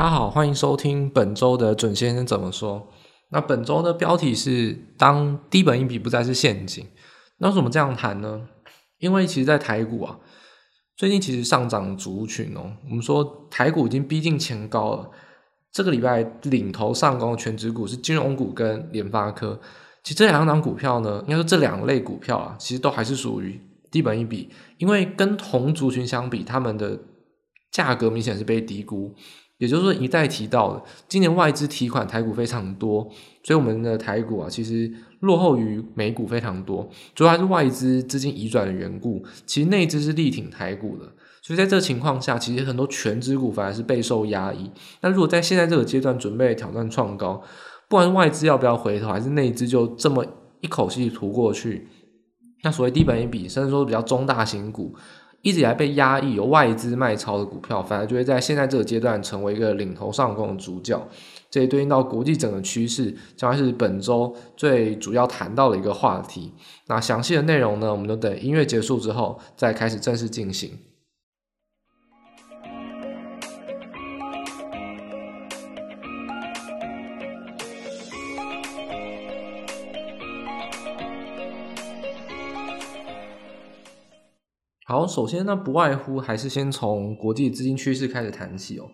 大家好，欢迎收听本周的准先生怎么说。那本周的标题是“当低本益比不再是陷阱”。那为什么这样谈呢？因为其实，在台股啊，最近其实上涨族群哦，我们说台股已经逼近前高了。这个礼拜领头上攻的权值股是金融股跟联发科。其实这两档股票呢，应该说这两类股票啊，其实都还是属于低本益比，因为跟同族群相比，他们的价格明显是被低估。也就是说，一再提到的，今年外资提款台股非常多，所以我们的台股啊，其实落后于美股非常多，主要还是外资资金移转的缘故。其实内资是力挺台股的，所以在这个情况下，其实很多全资股反而是备受压抑。那如果在现在这个阶段准备挑战创高，不管是外资要不要回头，还是内资就这么一口气涂过去，那所谓低本一比，甚至说比较中大型股。一直以来被压抑、由外资卖超的股票，反而就会在现在这个阶段成为一个领头上攻的主角。这也对应到国际整个趋势，将会是本周最主要谈到的一个话题。那详细的内容呢，我们就等音乐结束之后再开始正式进行。好，首先呢，不外乎还是先从国际资金趋势开始谈起哦。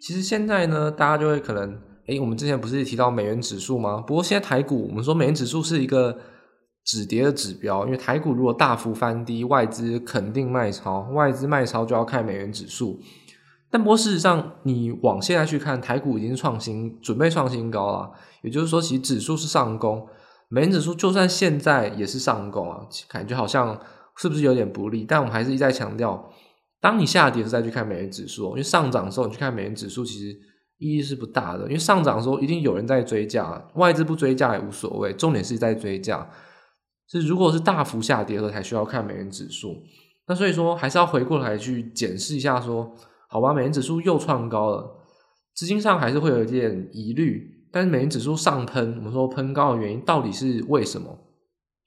其实现在呢，大家就会可能，诶，我们之前不是提到美元指数吗？不过现在台股，我们说美元指数是一个止跌的指标，因为台股如果大幅翻低，外资肯定卖超，外资卖超就要看美元指数。但不过事实上，你往现在去看，台股已经创新，准备创新高了。也就是说，其实指数是上攻，美元指数就算现在也是上攻啊，感觉好像。是不是有点不利？但我们还是一再强调，当你下跌的时再去看美元指数，因为上涨的时候你去看美元指数，其实意义是不大的。因为上涨的时候一定有人在追价，外资不追价也无所谓，重点是在追价。是如果是大幅下跌的时候才需要看美元指数。那所以说还是要回过来去检视一下说，好吧，美元指数又创高了，资金上还是会有一点疑虑。但是美元指数上喷，我们说喷高的原因到底是为什么？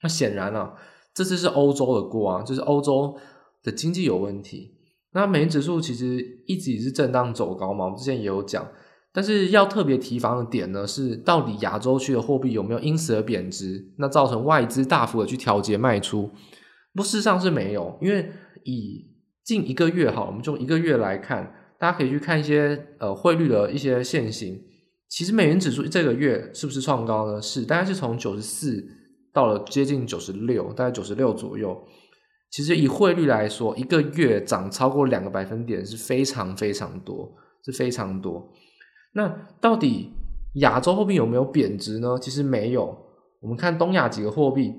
那显然啊。这次是欧洲的锅啊，就是欧洲的经济有问题。那美元指数其实一直也是震荡走高嘛，我们之前也有讲。但是要特别提防的点呢，是到底亚洲区的货币有没有因此而贬值，那造成外资大幅的去调节卖出？不，事实上是没有，因为以近一个月哈，我们就一个月来看，大家可以去看一些呃汇率的一些线型。其实美元指数这个月是不是创高呢？是，大概是从九十四。到了接近九十六，大概九十六左右。其实以汇率来说，一个月涨超过两个百分点是非常非常多，是非常多。那到底亚洲货币有没有贬值呢？其实没有。我们看东亚几个货币，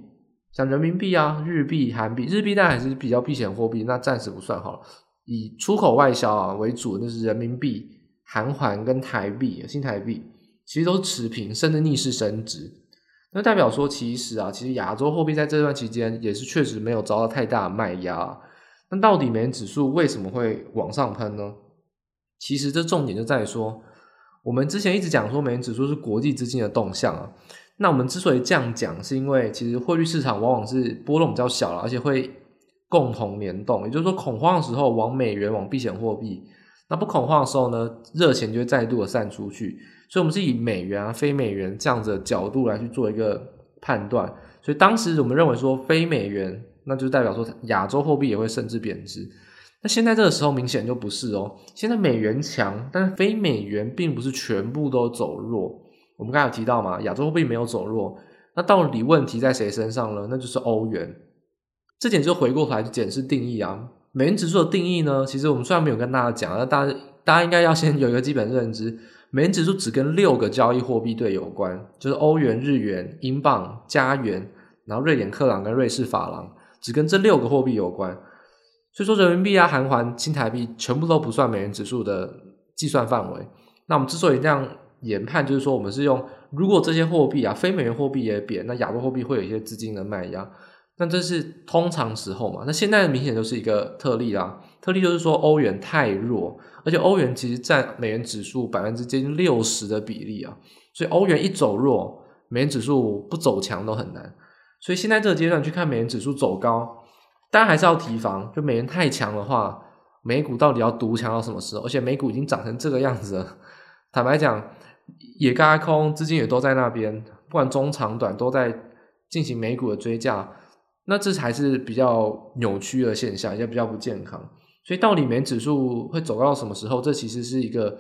像人民币啊、日币、韩币，日币当然还是比较避险货币，那暂时不算好了。以出口外销啊为主，那是人民币、韩元跟台币、新台币，其实都持平，甚至逆势升值。那代表说，其实啊，其实亚洲货币在这段期间也是确实没有遭到太大的卖压。那到底美元指数为什么会往上喷呢？其实这重点就在于说，我们之前一直讲说美元指数是国际资金的动向啊。那我们之所以这样讲，是因为其实汇率市场往往是波动比较小了，而且会共同联动。也就是说，恐慌的时候往美元往避险货币，那不恐慌的时候呢，热钱就会再度的散出去。所以，我们是以美元啊、非美元这样子的角度来去做一个判断。所以，当时我们认为说非美元，那就代表说亚洲货币也会甚至贬值。那现在这个时候明显就不是哦。现在美元强，但是非美元并不是全部都走弱。我们刚才有提到嘛，亚洲货币没有走弱。那到底问题在谁身上呢？那就是欧元。这点就回过头来去检视定义啊。美元指数的定义呢，其实我们虽然没有跟大家讲，那大家大家应该要先 有一个基本认知。美元指数只跟六个交易货币对有关，就是欧元、日元、英镑、加元，然后瑞典克朗跟瑞士法郎，只跟这六个货币有关。所以说人民币啊、韩元、新台币全部都不算美元指数的计算范围。那我们之所以这样研判，就是说我们是用如果这些货币啊、非美元货币也贬，那亚洲货币会有一些资金的卖压。那这是通常时候嘛？那现在明显就是一个特例啦。特例就是说欧元太弱，而且欧元其实占美元指数百分之接近六十的比例啊。所以欧元一走弱，美元指数不走强都很难。所以现在这个阶段去看美元指数走高，当然还是要提防，就美元太强的话，美股到底要独强到什么时候？而且美股已经涨成这个样子了，坦白讲，也轧空，资金也都在那边，不管中长短都在进行美股的追价，那这才是比较扭曲的现象，也比较不健康。所以到底美指数会走到什么时候？这其实是一个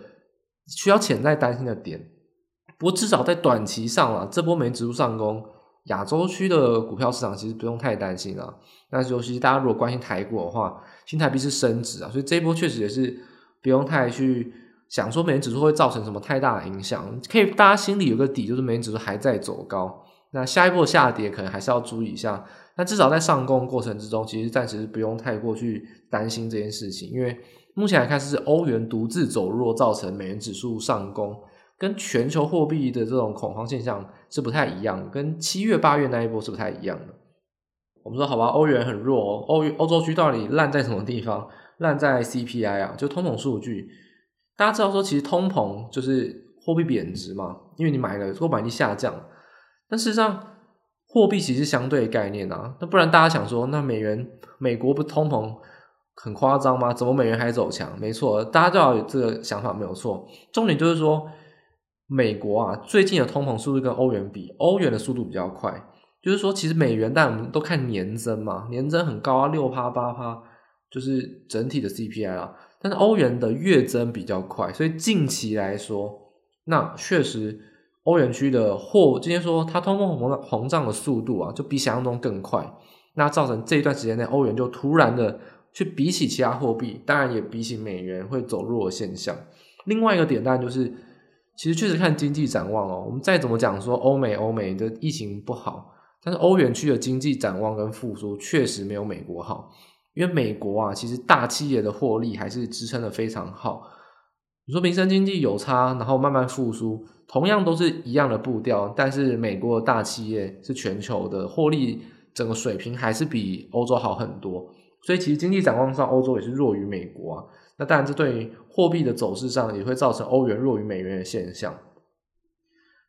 需要潜在担心的点。不过至少在短期上啊，这波美指数上攻，亚洲区的股票市场其实不用太担心啊。那尤其大家如果关心台股的话，新台币是升值啊，所以这一波确实也是不用太去想说美元指数会造成什么太大的影响。可以大家心里有个底，就是美元指数还在走高。那下一波下跌可能还是要注意一下。那至少在上攻过程之中，其实暂时不用太过去担心这件事情，因为目前来看是欧元独自走弱造成美元指数上攻，跟全球货币的这种恐慌现象是不太一样，跟七月八月那一波是不太一样的。我们说好吧，欧元很弱哦，欧欧洲区到底烂在什么地方？烂在 CPI 啊，就通膨数据。大家知道说，其实通膨就是货币贬值嘛，因为你买了，购买力下降，但事实上。货币其实相对概念啊，那不然大家想说，那美元美国不通膨很夸张吗？怎么美元还走强？没错，大家都要有这个想法没有错。重点就是说，美国啊最近的通膨速度跟欧元比，欧元的速度比较快。就是说，其实美元但我们都看年增嘛，年增很高啊，六趴八趴，就是整体的 CPI 啊。但是欧元的月增比较快，所以近期来说，那确实。欧元区的货，今天说它通货膨膨胀的速度啊，就比想象中更快，那造成这一段时间内欧元就突然的去比起其他货币，当然也比起美元会走弱的现象。另外一个点当然就是，其实确实看经济展望哦，我们再怎么讲说欧美欧美的疫情不好，但是欧元区的经济展望跟复苏确实没有美国好，因为美国啊，其实大企业的获利还是支撑的非常好。你说民生经济有差，然后慢慢复苏。同样都是一样的步调，但是美国的大企业是全球的获利整个水平还是比欧洲好很多，所以其实经济展望上，欧洲也是弱于美国啊。那当然，这对于货币的走势上也会造成欧元弱于美元的现象。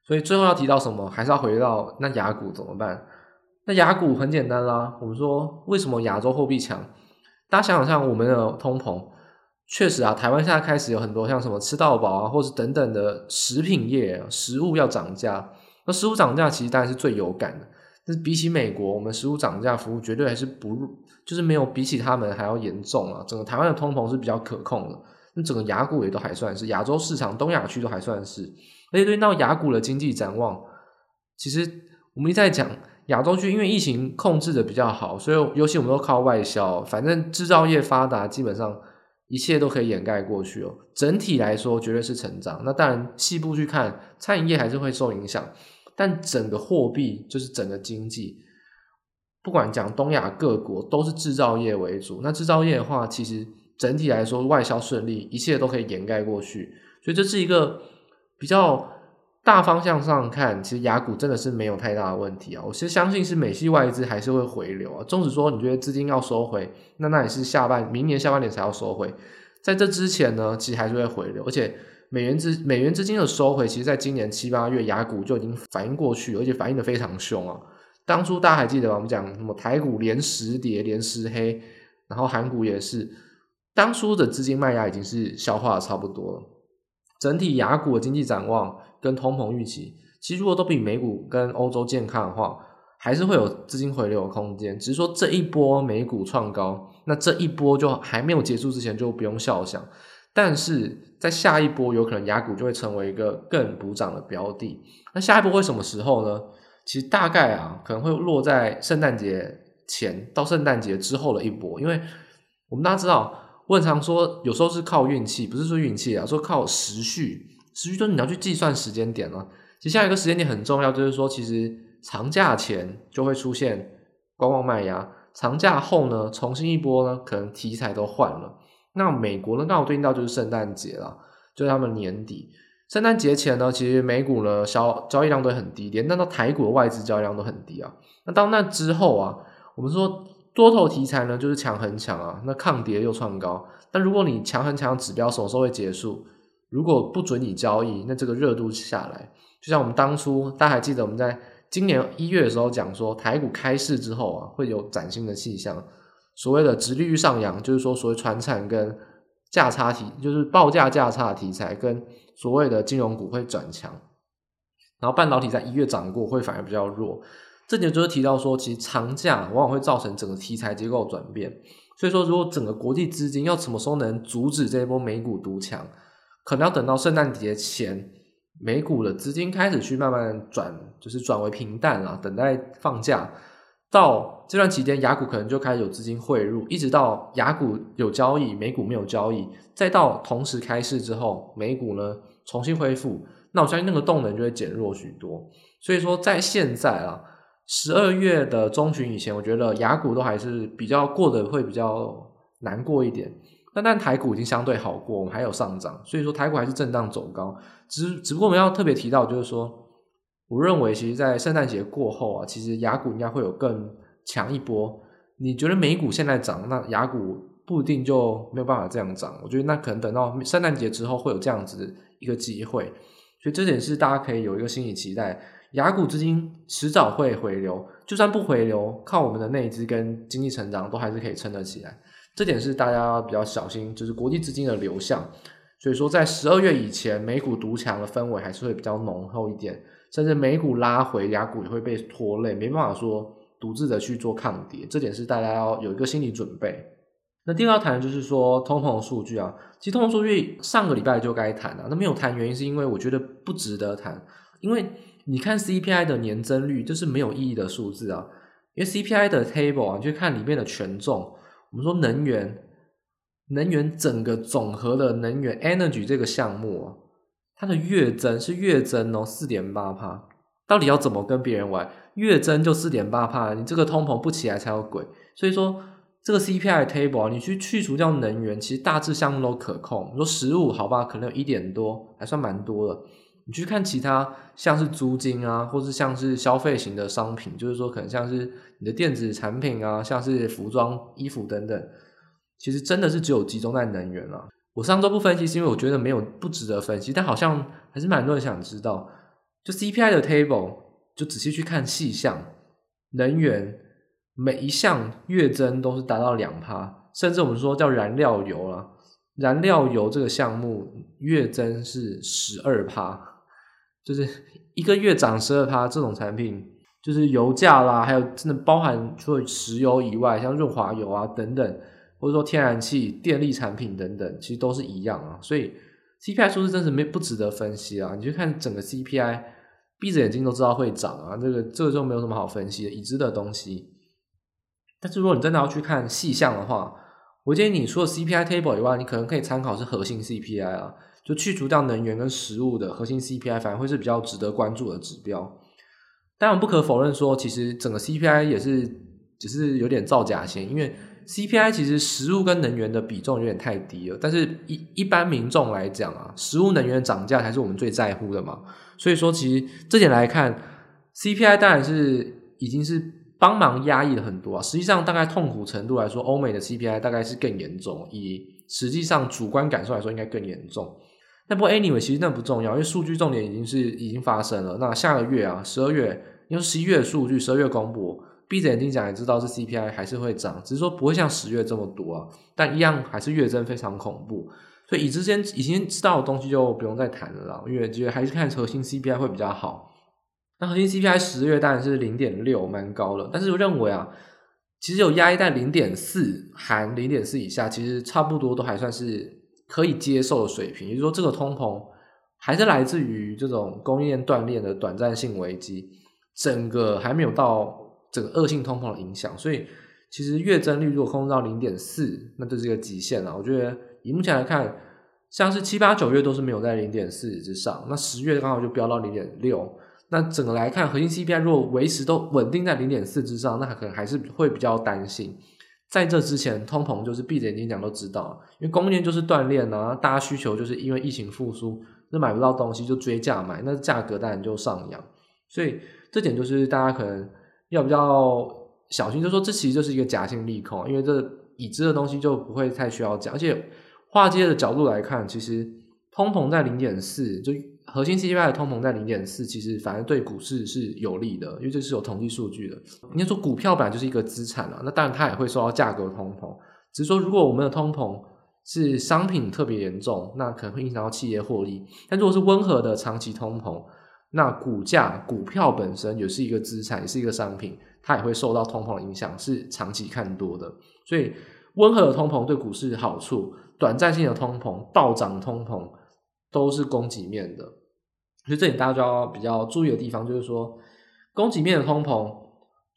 所以最后要提到什么，还是要回到那亚股怎么办？那亚股很简单啦，我们说为什么亚洲货币强？大家想想看，我们的通膨。确实啊，台湾现在开始有很多像什么吃到饱啊，或是等等的食品业、食物要涨价。那食物涨价其实当然是最有感的，但是比起美国，我们食物涨价服务绝对还是不，就是没有比起他们还要严重啊。整个台湾的通膨是比较可控的，那整个亚股也都还算是亚洲市场、东亚区都还算是。而且对到亚股的经济展望，其实我们一直在讲亚洲区，因为疫情控制的比较好，所以尤其我们都靠外销，反正制造业发达，基本上。一切都可以掩盖过去哦。整体来说，绝对是成长。那当然，细部去看，餐饮业还是会受影响。但整个货币就是整个经济，不管讲东亚各国，都是制造业为主。那制造业的话，其实整体来说外销顺利，一切都可以掩盖过去。所以这是一个比较。大方向上看，其实雅股真的是没有太大的问题啊。我其实相信是美系外资还是会回流啊。纵使说你觉得资金要收回，那那也是下半明年下半年才要收回。在这之前呢，其实还是会回流。而且美元资美元资金的收回，其实在今年七八月雅股就已经反应过去，而且反应的非常凶啊。当初大家还记得吗？我们讲什么台股连十跌连十黑，然后韩股也是，当初的资金卖压已经是消化的差不多了。整体雅股的经济展望。跟通膨预期，其实如果都比美股跟欧洲健康的话，还是会有资金回流的空间。只是说这一波美股创高，那这一波就还没有结束之前就不用笑想。但是在下一波，有可能亚股就会成为一个更补涨的标的。那下一波会什么时候呢？其实大概啊，可能会落在圣诞节前到圣诞节之后的一波。因为我们大家知道，我很常说，有时候是靠运气，不是说运气啊，说靠时序。实际说，你要去计算时间点了。其实下一个时间点很重要，就是说，其实长假前就会出现观望卖压，长假后呢，重新一波呢，可能题材都换了。那美国呢，刚好对应到就是圣诞节了，就是他们年底。圣诞节前呢，其实美股呢，交交易量都很低，连那到台股的外资交易量都很低啊。那到那之后啊，我们说多头题材呢，就是强很强啊，那抗跌又创高。但如果你强很强指标什么时候会结束？如果不准你交易，那这个热度下来，就像我们当初，大家还记得我们在今年一月的时候讲说，台股开市之后啊，会有崭新的气象。所谓的直利率上扬，就是说所谓传产跟价差题，就是报价价差的题材跟所谓的金融股会转强，然后半导体在一月涨过，会反而比较弱。这点就是提到说，其实长假往往会造成整个题材结构转变。所以说，如果整个国际资金要什么时候能阻止这一波美股独强，可能要等到圣诞节前，美股的资金开始去慢慢转，就是转为平淡了，等待放假。到这段期间，雅股可能就开始有资金汇入，一直到雅股有交易，美股没有交易，再到同时开市之后，美股呢重新恢复，那我相信那个动能就会减弱许多。所以说，在现在啊。十二月的中旬以前，我觉得雅股都还是比较过得会比较难过一点。那但台股已经相对好过，我们还有上涨，所以说台股还是震荡走高。只只不过我们要特别提到，就是说，我认为其实，在圣诞节过后啊，其实雅股应该会有更强一波。你觉得美股现在涨，那雅股不一定就没有办法这样涨。我觉得那可能等到圣诞节之后会有这样子一个机会，所以这点是大家可以有一个心理期待。雅股资金迟早会回流，就算不回流，靠我们的内资跟经济成长都还是可以撑得起来。这点是大家比较小心，就是国际资金的流向。所以说，在十二月以前，美股独强的氛围还是会比较浓厚一点，甚至美股拉回，亚股也会被拖累，没办法说独自的去做抗跌。这点是大家要有一个心理准备。那第二要谈的就是说通膨数据啊，其实通膨数据上个礼拜就该谈了，那没有谈原因是因为我觉得不值得谈，因为。你看 CPI 的年增率，就是没有意义的数字啊，因为 CPI 的 table 啊，你去看里面的权重，我们说能源，能源整个总和的能源 energy 这个项目啊，它的月增是月增哦，四点八帕，到底要怎么跟别人玩？月增就四点八帕，你这个通膨不起来才有鬼。所以说这个 CPI table，你去去除掉能源，其实大致项目都可控。你说食物好吧，可能有一点多，还算蛮多的。你去看其他，像是租金啊，或是像是消费型的商品，就是说可能像是你的电子产品啊，像是服装、衣服等等，其实真的是只有集中在能源了。我上周不分析是因为我觉得没有不值得分析，但好像还是蛮多人想知道，就 CPI 的 table，就仔细去看细项，能源每一项月增都是达到两趴，甚至我们说叫燃料油了，燃料油这个项目月增是十二趴。就是一个月涨十二趴，这种产品就是油价啦，还有真的包含除了石油以外，像润滑油啊等等，或者说天然气、电力产品等等，其实都是一样啊。所以 CPI 数字真是没不值得分析啊。你去看整个 CPI，闭着眼睛都知道会涨啊，这个这个就没有什么好分析的，已知的东西。但是如果你真的要去看细项的话，我建议你除了 CPI table 以外，你可能可以参考是核心 CPI 啊。就去除掉能源跟食物的核心 CPI，反而会是比较值得关注的指标。当然不可否认说，其实整个 CPI 也是只是有点造假先，因为 CPI 其实食物跟能源的比重有点太低了。但是一一般民众来讲啊，食物能源涨价才是我们最在乎的嘛。所以说，其实这点来看，CPI 当然是已经是帮忙压抑了很多啊。实际上，大概痛苦程度来说，欧美的 CPI 大概是更严重，以实际上主观感受来说，应该更严重。那不过 anyway，其实那不重要，因为数据重点已经是已经发生了。那下个月啊，十二月，因为十一月的数据，十二月公布，闭着眼睛讲也知道是 CPI 还是会涨，只是说不会像十月这么多啊，但一样还是月增非常恐怖。所以以之前已经知道的东西就不用再谈了，因为觉得还是看核心 CPI 会比较好。那核心 CPI 十月当然是零点六，蛮高的，但是我认为啊，其实有压一在零点四含零点四以下，其实差不多都还算是。可以接受的水平，也就是说，这个通膨还是来自于这种供应链断裂的短暂性危机，整个还没有到整个恶性通膨的影响。所以，其实月增率如果控制到零点四，那就是一个极限了。我觉得以目前来看，像是七八九月都是没有在零点四之上，那十月刚好就飙到零点六。那整个来看，核心 CPI 如果维持都稳定在零点四之上，那可能还是会比较担心。在这之前，通膨就是闭着眼睛讲都知道，因为供应就是断裂啊，大家需求就是因为疫情复苏，那买不到东西就追价买，那价格当然就上扬，所以这点就是大家可能要比较小心，就说这其实就是一个假性利空，因为这已知的东西就不会太需要讲，而且华尔街的角度来看，其实通膨在零点四就。核心 CPI 的通膨在零点四，其实反而对股市是有利的，因为这是有统计数据的。应该说股票本来就是一个资产啊，那当然它也会受到价格通膨。只是说，如果我们的通膨是商品特别严重，那可能会影响到企业获利。但如果是温和的长期通膨，那股价、股票本身也是一个资产，也是一个商品，它也会受到通膨的影响，是长期看多的。所以温和的通膨对股市好处，短暂性的通膨、暴涨通膨都是供给面的。所以这里大家就要比较注意的地方，就是说供给面的通膨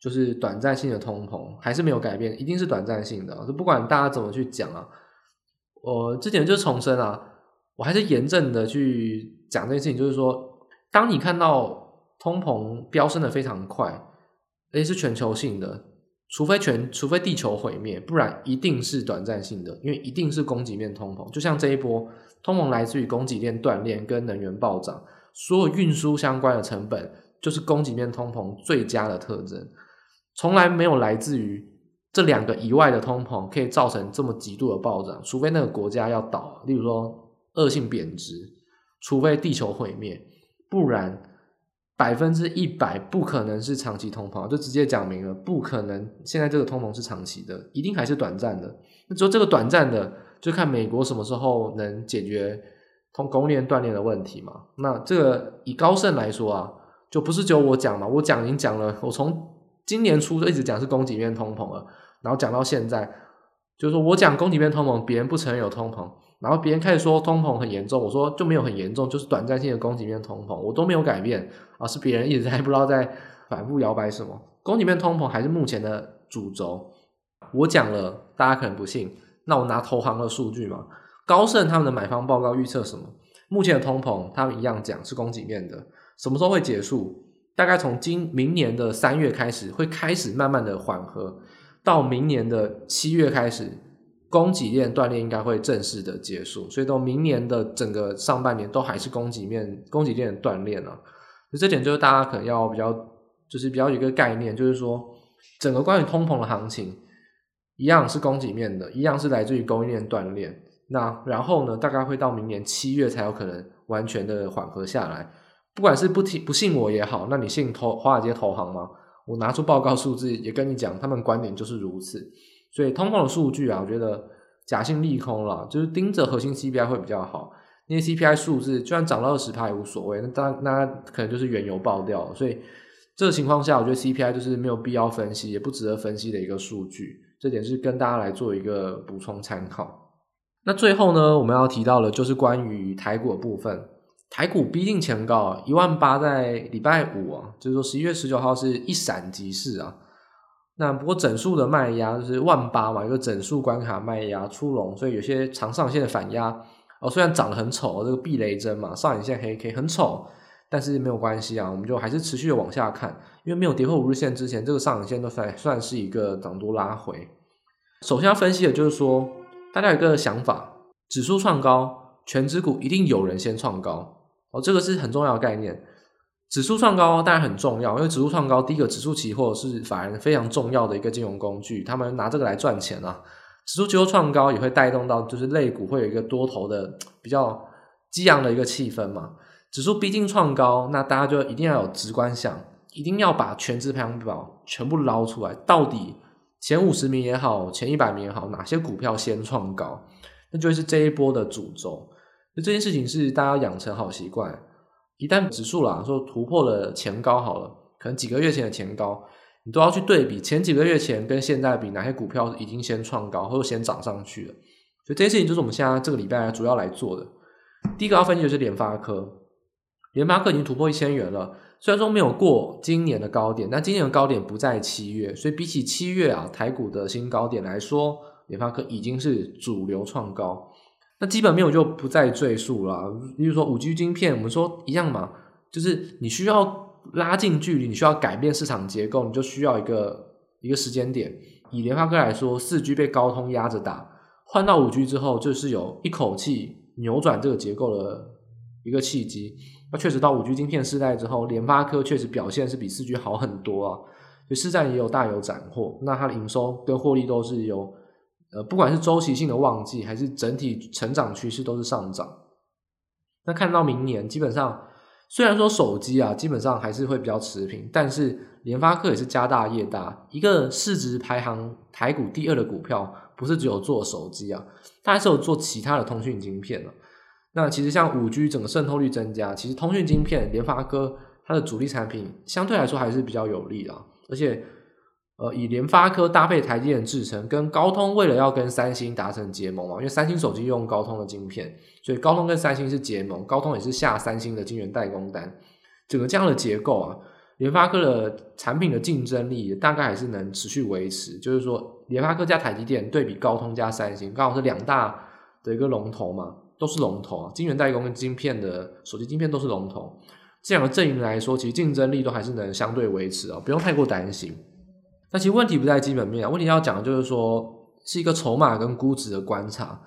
就是短暂性的通膨，还是没有改变，一定是短暂性的。就不管大家怎么去讲啊，我之前就重申啊，我还是严正的去讲这件事情，就是说。当你看到通膨飙升的非常快，而且是全球性的，除非全除非地球毁灭，不然一定是短暂性的，因为一定是供给面通膨。就像这一波通膨来自于供给链断裂跟能源暴涨，所有运输相关的成本就是供给面通膨最佳的特征，从来没有来自于这两个以外的通膨可以造成这么极度的暴涨，除非那个国家要倒，例如说恶性贬值，除非地球毁灭。不然，百分之一百不可能是长期通膨，就直接讲明了，不可能。现在这个通膨是长期的，一定还是短暂的。那只有这个短暂的，就看美国什么时候能解决通供应链断裂的问题嘛。那这个以高盛来说啊，就不是只有我讲嘛，我讲已经讲了，我从今年初就一直讲是供给面通膨了，然后讲到现在，就是说我讲供给面通膨，别人不承认有通膨。然后别人开始说通膨很严重，我说就没有很严重，就是短暂性的供给面通膨，我都没有改变啊，是别人一直在 不知道在反复摇摆什么。供给面通膨还是目前的主轴，我讲了，大家可能不信，那我拿投行的数据嘛，高盛他们的买方报告预测什么？目前的通膨他们一样讲是供给面的，什么时候会结束？大概从今明年的三月开始会开始慢慢的缓和，到明年的七月开始。供给链断裂应该会正式的结束，所以到明年的整个上半年都还是供给面供给链的断裂呢。所以这点就是大家可能要比较，就是比较有一个概念，就是说整个关于通膨的行情，一样是供给面的，一样是来自于供应链断裂。那然后呢，大概会到明年七月才有可能完全的缓和下来。不管是不听不信我也好，那你信投华尔街投行吗？我拿出报告数字也跟你讲，他们观点就是如此。所以通膨的数据啊，我觉得假性利空了，就是盯着核心 CPI 会比较好。因为 CPI 数字就算涨到二十趴也无所谓，那当那可能就是原油爆掉了。所以这个情况下，我觉得 CPI 就是没有必要分析，也不值得分析的一个数据。这点是跟大家来做一个补充参考。那最后呢，我们要提到的就是关于台股的部分。台股逼近前高一万八，在礼拜五啊，就是说十一月十九号是一闪即逝啊。那不过整数的卖压就是万八嘛，一个整数关卡卖压出笼，所以有些长上线的反压哦，虽然长得很丑，这个避雷针嘛，上影线黑 K 很丑，但是没有关系啊，我们就还是持续的往下看，因为没有跌破五日线之前，这个上影线都算算是一个涨多拉回。首先要分析的就是说，大家有一个想法，指数创高，权值股一定有人先创高哦，这个是很重要的概念。指数创高当然很重要，因为指数创高，第一个指数期货是法人非常重要的一个金融工具，他们拿这个来赚钱啊。指数期货创高也会带动到就是类股会有一个多头的比较激昂的一个气氛嘛。指数逼近创高，那大家就一定要有直观想，一定要把权值排行榜全部捞出来，到底前五十名也好，前一百名也好，哪些股票先创高，那就是这一波的主轴。那这件事情是大家养成好习惯。一旦指数啦说突破了前高好了，可能几个月前的前高，你都要去对比前几个月前跟现在比，哪些股票已经先创高或者先涨上去了。所以这件事情就是我们现在这个礼拜主要来做的。第一个要分析就是联发科，联发科已经突破一千元了，虽然说没有过今年的高点，但今年的高点不在七月，所以比起七月啊台股的新高点来说，联发科已经是主流创高。那基本面我就不再赘述了，比如说五 G 晶片，我们说一样嘛，就是你需要拉近距离，你需要改变市场结构，你就需要一个一个时间点。以联发科来说，四 G 被高通压着打，换到五 G 之后，就是有一口气扭转这个结构的一个契机。那确实到五 G 晶片时代之后，联发科确实表现是比四 G 好很多啊，就市占也有大有斩获，那它的营收跟获利都是有。呃，不管是周期性的旺季，还是整体成长趋势都是上涨。那看到明年，基本上虽然说手机啊，基本上还是会比较持平，但是联发科也是家大业大，一个市值排行台股第二的股票，不是只有做手机啊，它还是有做其他的通讯晶片啊。那其实像五 G 整个渗透率增加，其实通讯晶片联发科它的主力产品相对来说还是比较有利的，而且。呃，以联发科搭配台积电制程，跟高通为了要跟三星达成结盟嘛，因为三星手机用高通的晶片，所以高通跟三星是结盟，高通也是下三星的晶圆代工单。整个这样的结构啊，联发科的产品的竞争力大概还是能持续维持。就是说，联发科加台积电对比高通加三星，刚好是两大的一个龙头嘛，都是龙头啊，晶圆代工跟晶片的手机晶片都是龙头。这两个阵营来说，其实竞争力都还是能相对维持啊，不用太过担心。那其实问题不在基本面啊，问题要讲的就是说是一个筹码跟估值的观察。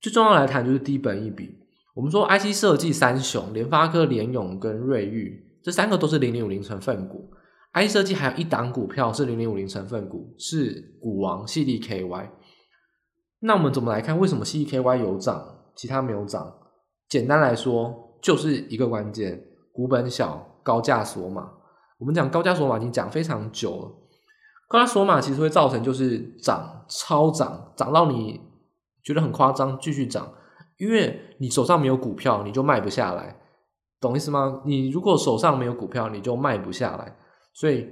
最重要来谈就是低本一比。我们说 IC 设计三雄，联发科、联咏跟瑞昱这三个都是零零五零成分股。IC 设计还有一档股票是零零五零成分股，是股王 CDKY。那我们怎么来看？为什么 CDKY 有涨，其他没有涨？简单来说，就是一个关键：股本小，高价锁码。我们讲高价锁码已经讲非常久了。高价锁码其实会造成就是涨超涨，涨到你觉得很夸张，继续涨，因为你手上没有股票，你就卖不下来，懂意思吗？你如果手上没有股票，你就卖不下来，所以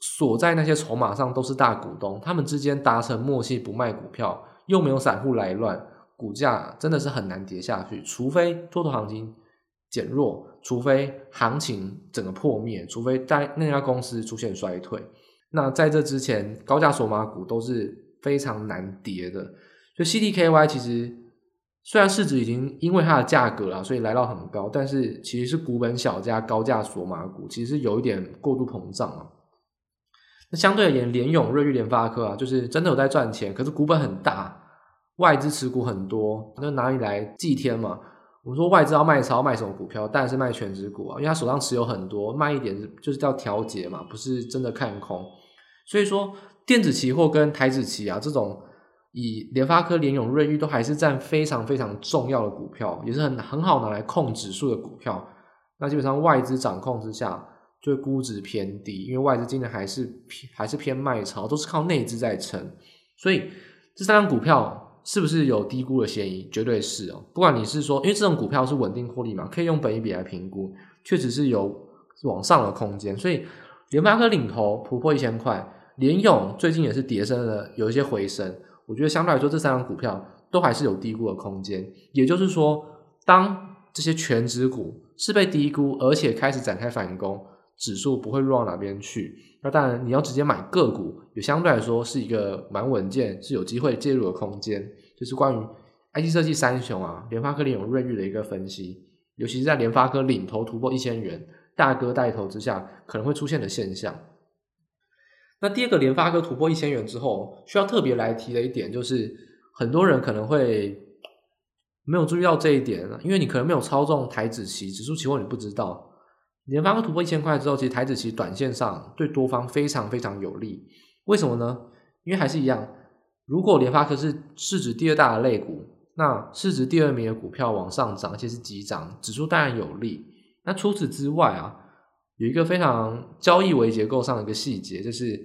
锁在那些筹码上都是大股东，他们之间达成默契，不卖股票，又没有散户来乱，股价真的是很难跌下去，除非多头行情减弱，除非行情整个破灭，除非在那家公司出现衰退。那在这之前，高价锁码股都是非常难跌的。就 CDKY 其实虽然市值已经因为它的价格啊，所以来到很高，但是其实是股本小加高价锁码股，其实有一点过度膨胀啊。那相对而言，联咏、瑞昱、联发科啊，就是真的有在赚钱，可是股本很大，外资持股很多，那哪里来祭天嘛？我们说外资要卖超卖什么股票？当然是卖全值股啊，因为他手上持有很多，卖一点就是叫调节嘛，不是真的看空。所以说，电子期货跟台指期啊，这种以联发科、联永、瑞昱都还是占非常非常重要的股票，也是很很好拿来控指数的股票。那基本上外资掌控之下，就会估值偏低，因为外资今年还是偏还是偏卖超，都是靠内资在撑。所以这三张股票是不是有低估的嫌疑？绝对是哦。不管你是说，因为这种股票是稳定获利嘛，可以用本一比来评估，确实是有往上的空间。所以。联发科领头突破一千块，联咏最近也是跌升了，有一些回升。我觉得相对来说，这三张股票都还是有低估的空间。也就是说，当这些全值股是被低估，而且开始展开反攻，指数不会弱到哪边去。那当然，你要直接买个股，也相对来说是一个蛮稳健，是有机会介入的空间。就是关于 IT 设计三雄啊，联发科、联咏、瑞昱的一个分析，尤其是在联发科领头突破一千元。大哥带头之下可能会出现的现象。那第二个，联发科突破一千元之后，需要特别来提的一点就是，很多人可能会没有注意到这一点，因为你可能没有操纵台指期指数期货，你不知道。联发科突破一千块之后，其实台指期短线上对多方非常非常有利。为什么呢？因为还是一样，如果联发科是市值第二大的类股，那市值第二名的股票往上涨，而且是急涨，指数当然有利。那除此之外啊，有一个非常交易微结构上的一个细节，就是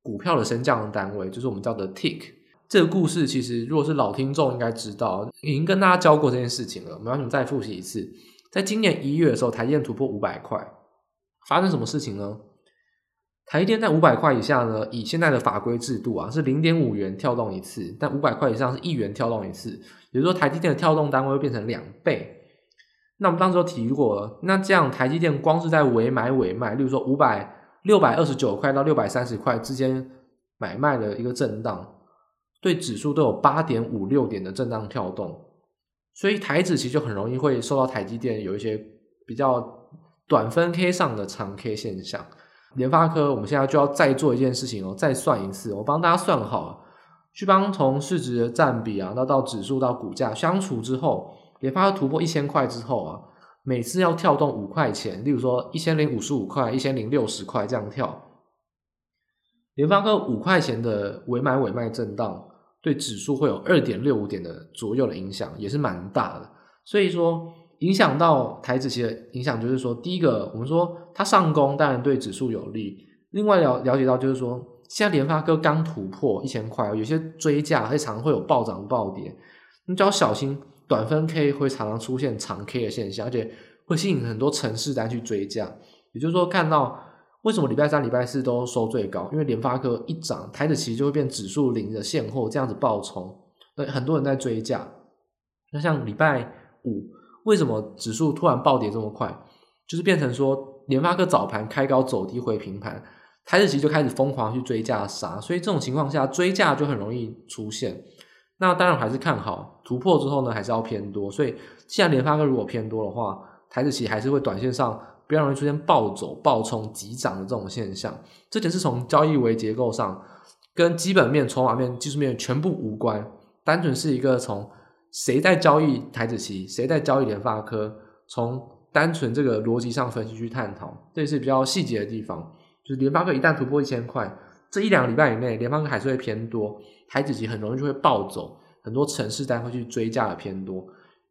股票的升降单位，就是我们叫的 tick。这个故事其实如果是老听众应该知道，已经跟大家教过这件事情了。我们要你们再复习一次，在今年一月的时候，台电突破五百块，发生什么事情呢？台电在五百块以下呢，以现在的法规制度啊，是零点五元跳动一次，但五百块以上是一元跳动一次，也就是说台积电的跳动单位会变成两倍。那我们当时都提过了，那这样台积电光是在尾买尾卖，例如说五百六百二十九块到六百三十块之间买卖的一个震荡，对指数都有八点五六点的震荡跳动，所以台指期就很容易会受到台积电有一些比较短分 K 上的长 K 现象。联发科我们现在就要再做一件事情哦，再算一次，我帮大家算好了，去帮从市值的占比啊，到到指数到股价相除之后。联发科突破一千块之后啊，每次要跳动五块钱，例如说一千零五十五块、一千零六十块这样跳。联发科五块钱的尾买尾卖震荡，对指数会有二点六五点的左右的影响，也是蛮大的。所以说，影响到台指期的影响，就是说，第一个，我们说它上攻当然对指数有利。另外了了解到，就是说，现在联发科刚突破一千块，有些追价，而且常会有暴涨暴跌，你就要小心，短分 K 会常常出现长 K 的现象，而且会吸引很多城市单去追价。也就是说，看到为什么礼拜三、礼拜四都收最高，因为联发科一涨，台指期就会变指数零的现货，这样子爆冲，很多人在追价。那像礼拜五，为什么指数突然暴跌这么快？就是变成说，联发科早盘开高走低回平盘。台指期就开始疯狂去追价杀，所以这种情况下追价就很容易出现。那当然还是看好突破之后呢，还是要偏多。所以既然联发科如果偏多的话，台指期还是会短线上比较容易出现暴走、暴冲、急涨的这种现象。这点是从交易为结构上跟基本面、筹码面、技术面全部无关，单纯是一个从谁在交易台子期，谁在交易联发科，从单纯这个逻辑上分析去探讨，这也是比较细节的地方。就是联发科一旦突破一千块，这一两个礼拜以内，联发科还是会偏多，台子期很容易就会暴走，很多城市单会去追价的偏多，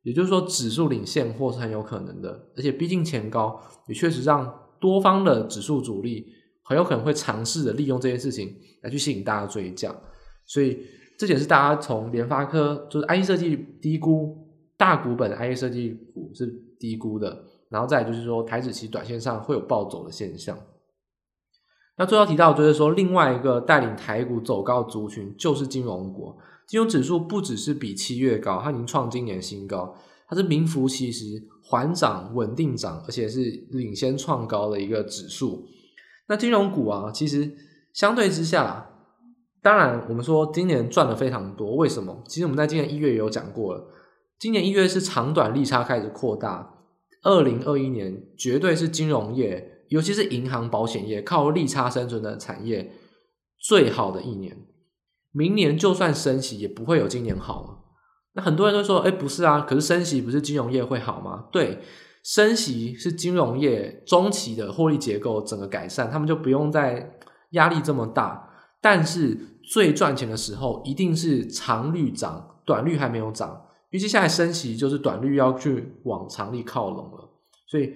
也就是说指数领现货是很有可能的，而且毕竟前高也确实让多方的指数主力很有可能会尝试着利用这件事情来去吸引大家追价，所以这点是大家从联发科就是 I 设计低估大股本 I 设计股是低估的，然后再就是说台指期短线上会有暴走的现象。那最后提到就是说，另外一个带领台股走高的族群就是金融股。金融指数不只是比七月高，它已经创今年新高，它是名副其实缓涨、稳定涨，而且是领先创高的一个指数。那金融股啊，其实相对之下，当然我们说今年赚的非常多，为什么？其实我们在今年一月也有讲过了，今年一月是长短利差开始扩大，二零二一年绝对是金融业。尤其是银行、保险业靠利差生存的产业，最好的一年，明年就算升息也不会有今年好。那很多人都说：“哎，不是啊，可是升息不是金融业会好吗？”对，升息是金融业中期的获利结构整个改善，他们就不用再压力这么大。但是最赚钱的时候一定是长率涨，短率还没有涨。预计现在升息就是短率要去往长率靠拢了，所以。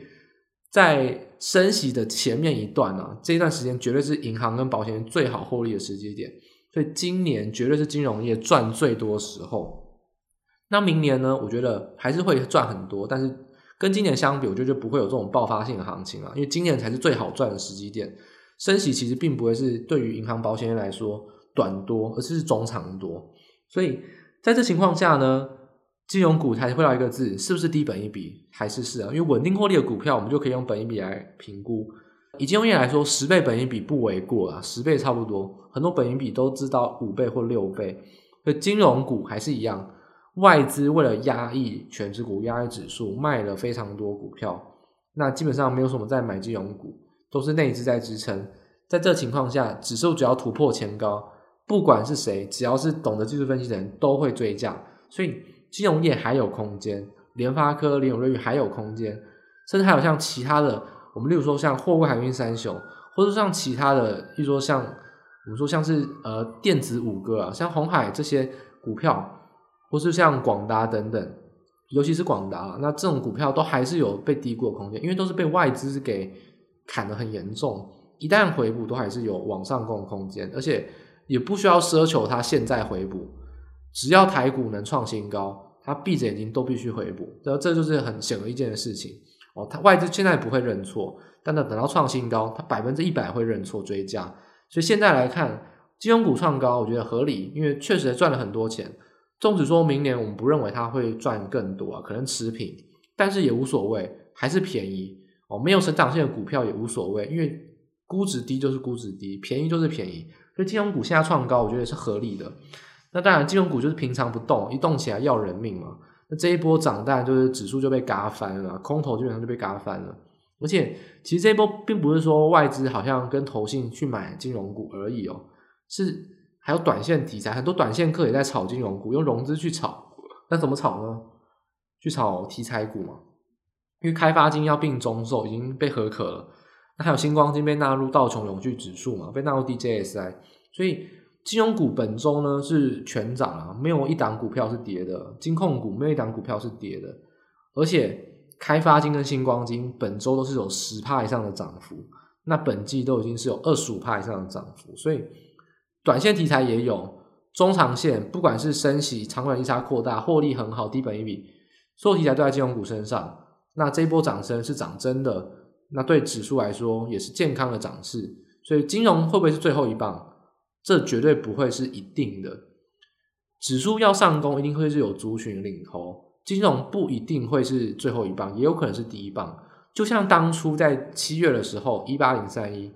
在升息的前面一段呢、啊，这一段时间绝对是银行跟保险最好获利的时机点，所以今年绝对是金融业赚最多时候。那明年呢？我觉得还是会赚很多，但是跟今年相比，我觉得就不会有这种爆发性的行情了，因为今年才是最好赚的时机点。升息其实并不会是对于银行保险业来说短多，而是中长多。所以在这情况下呢，金融股才会到一个字，是不是低本一比？还是是啊？因为稳定获利的股票，我们就可以用本一比来评估。以金融业来说，十倍本益比不为过啊，十倍差不多。很多本益比都知道五倍或六倍。所以金融股还是一样，外资为了压抑权值股、压抑指数，卖了非常多股票。那基本上没有什么在买金融股，都是内资在支撑。在这情况下，指数只要突破前高，不管是谁，只要是懂得技术分析的人，都会追价。所以。金融业还有空间，联发科、联咏、瑞昱还有空间，甚至还有像其他的，我们例如说像货柜海运三雄，或者像其他的，例如说像我们说像是呃电子五哥啊，像鸿海这些股票，或是像广达等等，尤其是广达，那这种股票都还是有被低估的空间，因为都是被外资给砍得很严重，一旦回补都还是有往上攻的空间，而且也不需要奢求它现在回补。只要台股能创新高，他闭着眼睛都必须回补，然后这就是很显而易见的事情哦。他外资现在不会认错，但等到创新高，他百分之一百会认错追加。所以现在来看，金融股创高，我觉得合理，因为确实赚了很多钱。纵使说明年我们不认为它会赚更多啊，可能持平，但是也无所谓，还是便宜哦。没有成长性的股票也无所谓，因为估值低就是估值低，便宜就是便宜。所以金融股现在创高，我觉得是合理的。那当然，金融股就是平常不动，一动起来要人命嘛。那这一波涨，大就是指数就被嘎翻了，空头基本上就被嘎翻了。而且，其实这一波并不是说外资好像跟投信去买金融股而已哦，是还有短线题材，很多短线客也在炒金融股，用融资去炒。那怎么炒呢？去炒题材股嘛。因为开发金要并中寿已经被合可了，那还有新光金被纳入道琼永续指数嘛，被纳入 DJSI，所以。金融股本周呢是全涨啊，没有一档股票是跌的。金控股没有一档股票是跌的，而且开发金跟新光金本周都是有十趴以上的涨幅，那本季都已经是有二十五趴以上的涨幅，所以短线题材也有，中长线不管是升息、长短利差扩大、获利很好、低本益比，所有题材都在金融股身上。那这一波涨升是涨真的，那对指数来说也是健康的涨势。所以金融会不会是最后一棒？这绝对不会是一定的。指数要上攻，一定会是有族群领头。金融不一定会是最后一棒，也有可能是第一棒。就像当初在七月的时候，一八零三一，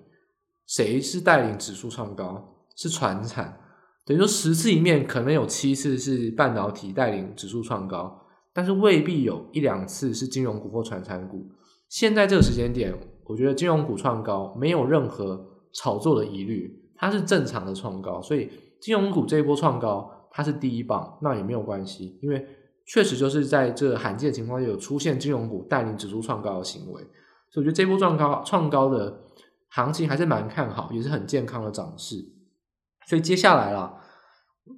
谁是带领指数创高？是传产。等于说十次里面可能有七次是半导体带领指数创高。但是未必有一两次是金融股或传产股。现在这个时间点，我觉得金融股创高没有任何炒作的疑虑，它是正常的创高。所以金融股这一波创高，它是第一棒，那也没有关系，因为确实就是在这罕见情况下有出现金融股带领指数创高的行为。所以我觉得这波创高创高的行情还是蛮看好，也是很健康的涨势。所以接下来啦，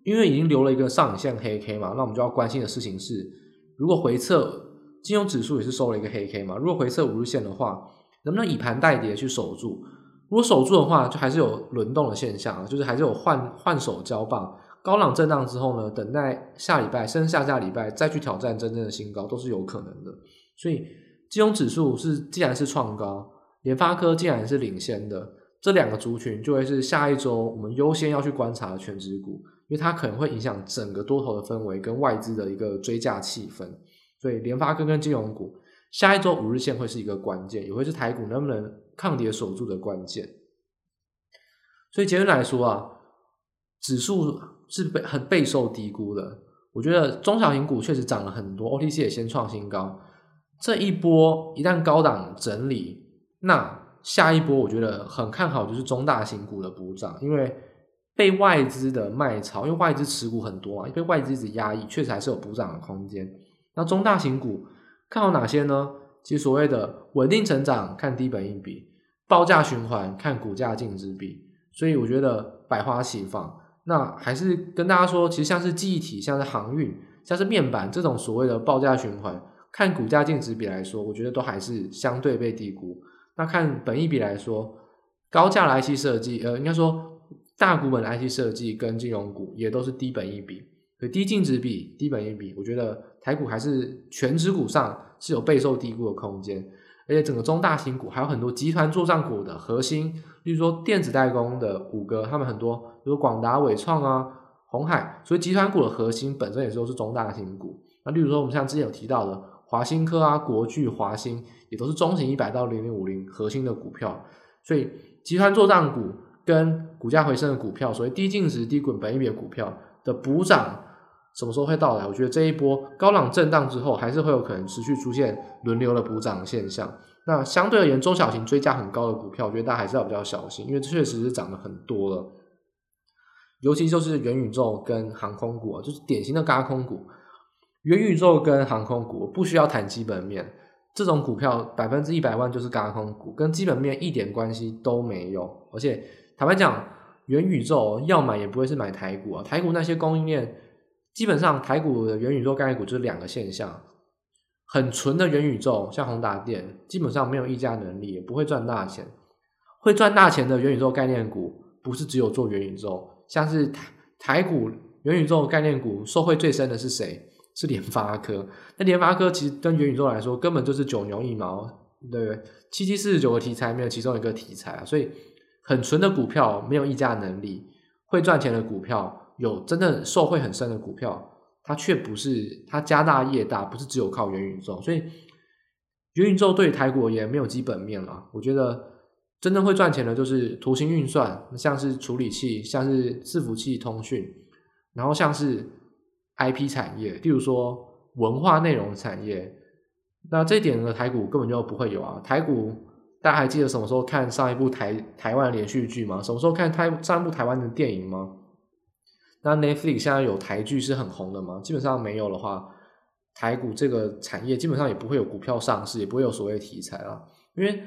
因为已经留了一个上影线黑 K 嘛，那我们就要关心的事情是。如果回撤金融指数也是收了一个黑 K 嘛，如果回撤五日线的话，能不能以盘带跌去守住？如果守住的话，就还是有轮动的现象，就是还是有换换手交棒，高档震荡之后呢，等待下礼拜甚至下下礼拜再去挑战真正的新高都是有可能的。所以金融指数是既然是创高，联发科既然是领先的，这两个族群就会是下一周我们优先要去观察的权值股。因为它可能会影响整个多头的氛围跟外资的一个追价气氛，所以联发科跟金融股下一周五日线会是一个关键，也会是台股能不能抗跌守住的关键。所以结论来说啊，指数是被很备受低估的。我觉得中小型股确实涨了很多，OTC 也先创新高。这一波一旦高档整理，那下一波我觉得很看好，就是中大型股的补涨，因为。被外资的卖超，因为外资持股很多啊，被外资一直压抑，确实还是有补涨的空间。那中大型股看好哪些呢？其实所谓的稳定成长看低本益比，报价循环看股价净值比，所以我觉得百花齐放。那还是跟大家说，其实像是记忆体、像是航运、像是面板这种所谓的报价循环，看股价净值比来说，我觉得都还是相对被低估。那看本益比来说，高价的 IC 设计，呃，应该说。大股本的 IC 设计跟金融股也都是低本益比，低净值比、低本益比，我觉得台股还是全值股上是有备受低估的空间，而且整个中大型股还有很多集团作战股的核心，例如说电子代工的五哥，他们很多，比如广达、伟创啊、鸿海，所以集团股的核心本身也是都是中大型股。那例如说我们像之前有提到的华新科啊、国巨、华新，也都是中型一百到零零五零核心的股票，所以集团作战股。跟股价回升的股票，所谓低净值、低滚本益比的股票的补涨，什么时候会到来？我觉得这一波高档震荡之后，还是会有可能持续出现轮流的补涨现象。那相对而言，中小型追价很高的股票，我觉得大家还是要比较小心，因为确实是涨得很多了。尤其就是元宇宙跟航空股，就是典型的嘎空股。元宇宙跟航空股不需要谈基本面。这种股票百分之一百万就是嘎空股，跟基本面一点关系都没有。而且坦白讲，元宇宙要买也不会是买台股啊，台股那些供应链，基本上台股的元宇宙概念股就是两个现象，很纯的元宇宙，像宏达电，基本上没有溢价能力，也不会赚大钱。会赚大钱的元宇宙概念股，不是只有做元宇宙，像是台台股元宇宙概念股受惠最深的是谁？是联发科，那联发科其实跟元宇宙来说，根本就是九牛一毛，对不对？七七四十九个题材没有其中一个题材啊，所以很纯的股票没有溢价能力，会赚钱的股票有真正受惠很深的股票，它却不是它家大业大，不是只有靠元宇宙，所以元宇宙对于台股也没有基本面了。我觉得真正会赚钱的就是图形运算，像是处理器，像是伺服器通讯，然后像是。IP 产业，例如说文化内容产业，那这一点呢，台股根本就不会有啊。台股大家还记得什么时候看上一部台台湾连续剧吗？什么时候看台上一部台湾的电影吗？那 Netflix 现在有台剧是很红的吗？基本上没有的话，台股这个产业基本上也不会有股票上市，也不会有所谓题材了。因为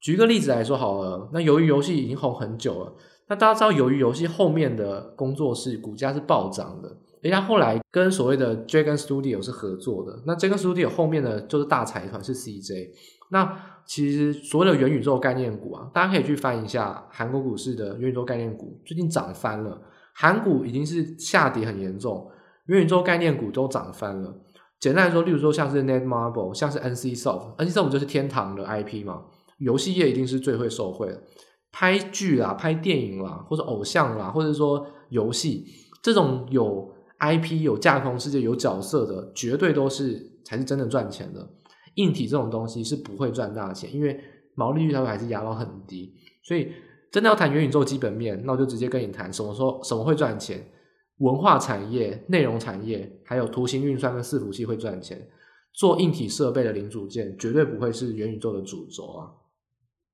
举一个例子来说好了，那由于游戏已经红很久了，那大家知道由于游戏后面的工作室股价是暴涨的。人家后来跟所谓的 Dragon Studio 是合作的。那 Dragon Studio 后面的，就是大财团是 CJ。那其实所谓的元宇宙概念股啊，大家可以去翻一下韩国股市的元宇宙概念股，最近涨翻了。韩股已经是下跌很严重，元宇宙概念股都涨翻了。简单来说，例如说像是 Netmarble，像是 NCSoft，NCSoft 就是天堂的 IP 嘛，游戏业一定是最会受惠的。拍剧啦、拍电影啦，或者偶像啦，或者说游戏这种有 IP、有架空世界、有角色的，绝对都是才是真的赚钱的。硬体这种东西是不会赚大钱，因为毛利率它会还是压到很低。所以真的要谈元宇宙基本面，那我就直接跟你谈什么说什么会赚钱。文化产业、内容产业，还有图形运算跟伺服器会赚钱。做硬体设备的零组件，绝对不会是元宇宙的主轴啊。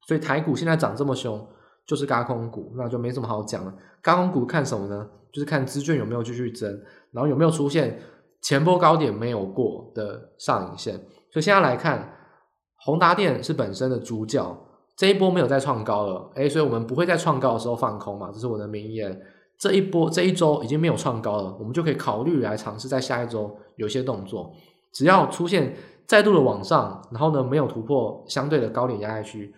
所以台股现在涨这么凶，就是轧空股，那就没什么好讲了。轧空股看什么呢？就是看资券有没有继续增，然后有没有出现前波高点没有过的上影线。所以现在来看，宏达电是本身的主角，这一波没有再创高了，诶，所以我们不会在创高的时候放空嘛，这是我的名言。这一波这一周已经没有创高了，我们就可以考虑来尝试在下一周有些动作。只要出现再度的往上，然后呢没有突破相对的高点压力区，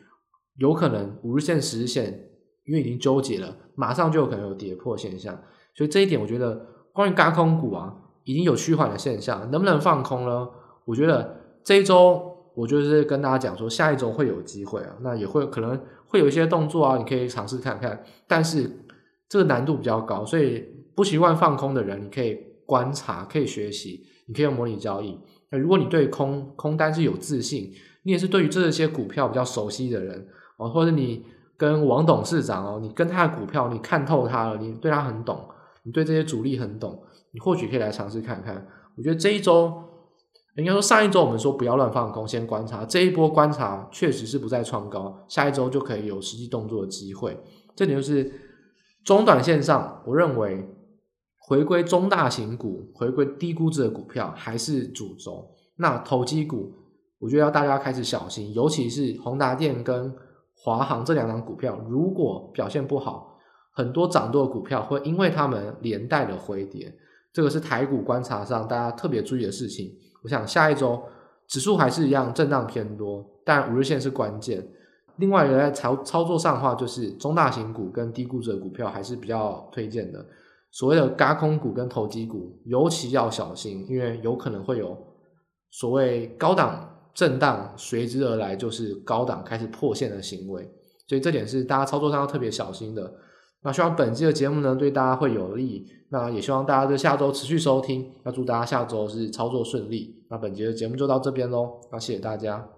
有可能五日线、十日线因为已经纠结了，马上就有可能有跌破现象。所以这一点我觉得关于高空股啊，已经有趋缓的现象，能不能放空呢？我觉得这一周我就是跟大家讲说，下一周会有机会啊，那也会可能会有一些动作啊，你可以尝试看看，但是。这个难度比较高，所以不习惯放空的人，你可以观察，可以学习，你可以用模拟交易。那如果你对空空单是有自信，你也是对于这些股票比较熟悉的人哦，或者你跟王董事长哦，你跟他的股票你看透他了，你对他很懂，你对这些主力很懂，你或许可以来尝试看看。我觉得这一周，应该说上一周我们说不要乱放空，先观察。这一波观察确实是不再创高，下一周就可以有实际动作的机会。这点就是。中短线上，我认为回归中大型股、回归低估值的股票还是主轴。那投机股，我觉得要大家开始小心，尤其是宏达电跟华航这两档股票，如果表现不好，很多涨多的股票会因为他们连带的回跌。这个是台股观察上大家特别注意的事情。我想下一周指数还是一样震荡偏多，但五日线是关键。另外一个在操操作上的话，就是中大型股跟低估值的股票还是比较推荐的。所谓的轧空股跟投机股，尤其要小心，因为有可能会有所谓高档震荡随之而来，就是高档开始破线的行为。所以这点是大家操作上要特别小心的。那希望本期的节目呢对大家会有利。那也希望大家在下周持续收听。要祝大家下周是操作顺利。那本期的节目就到这边喽。那谢谢大家。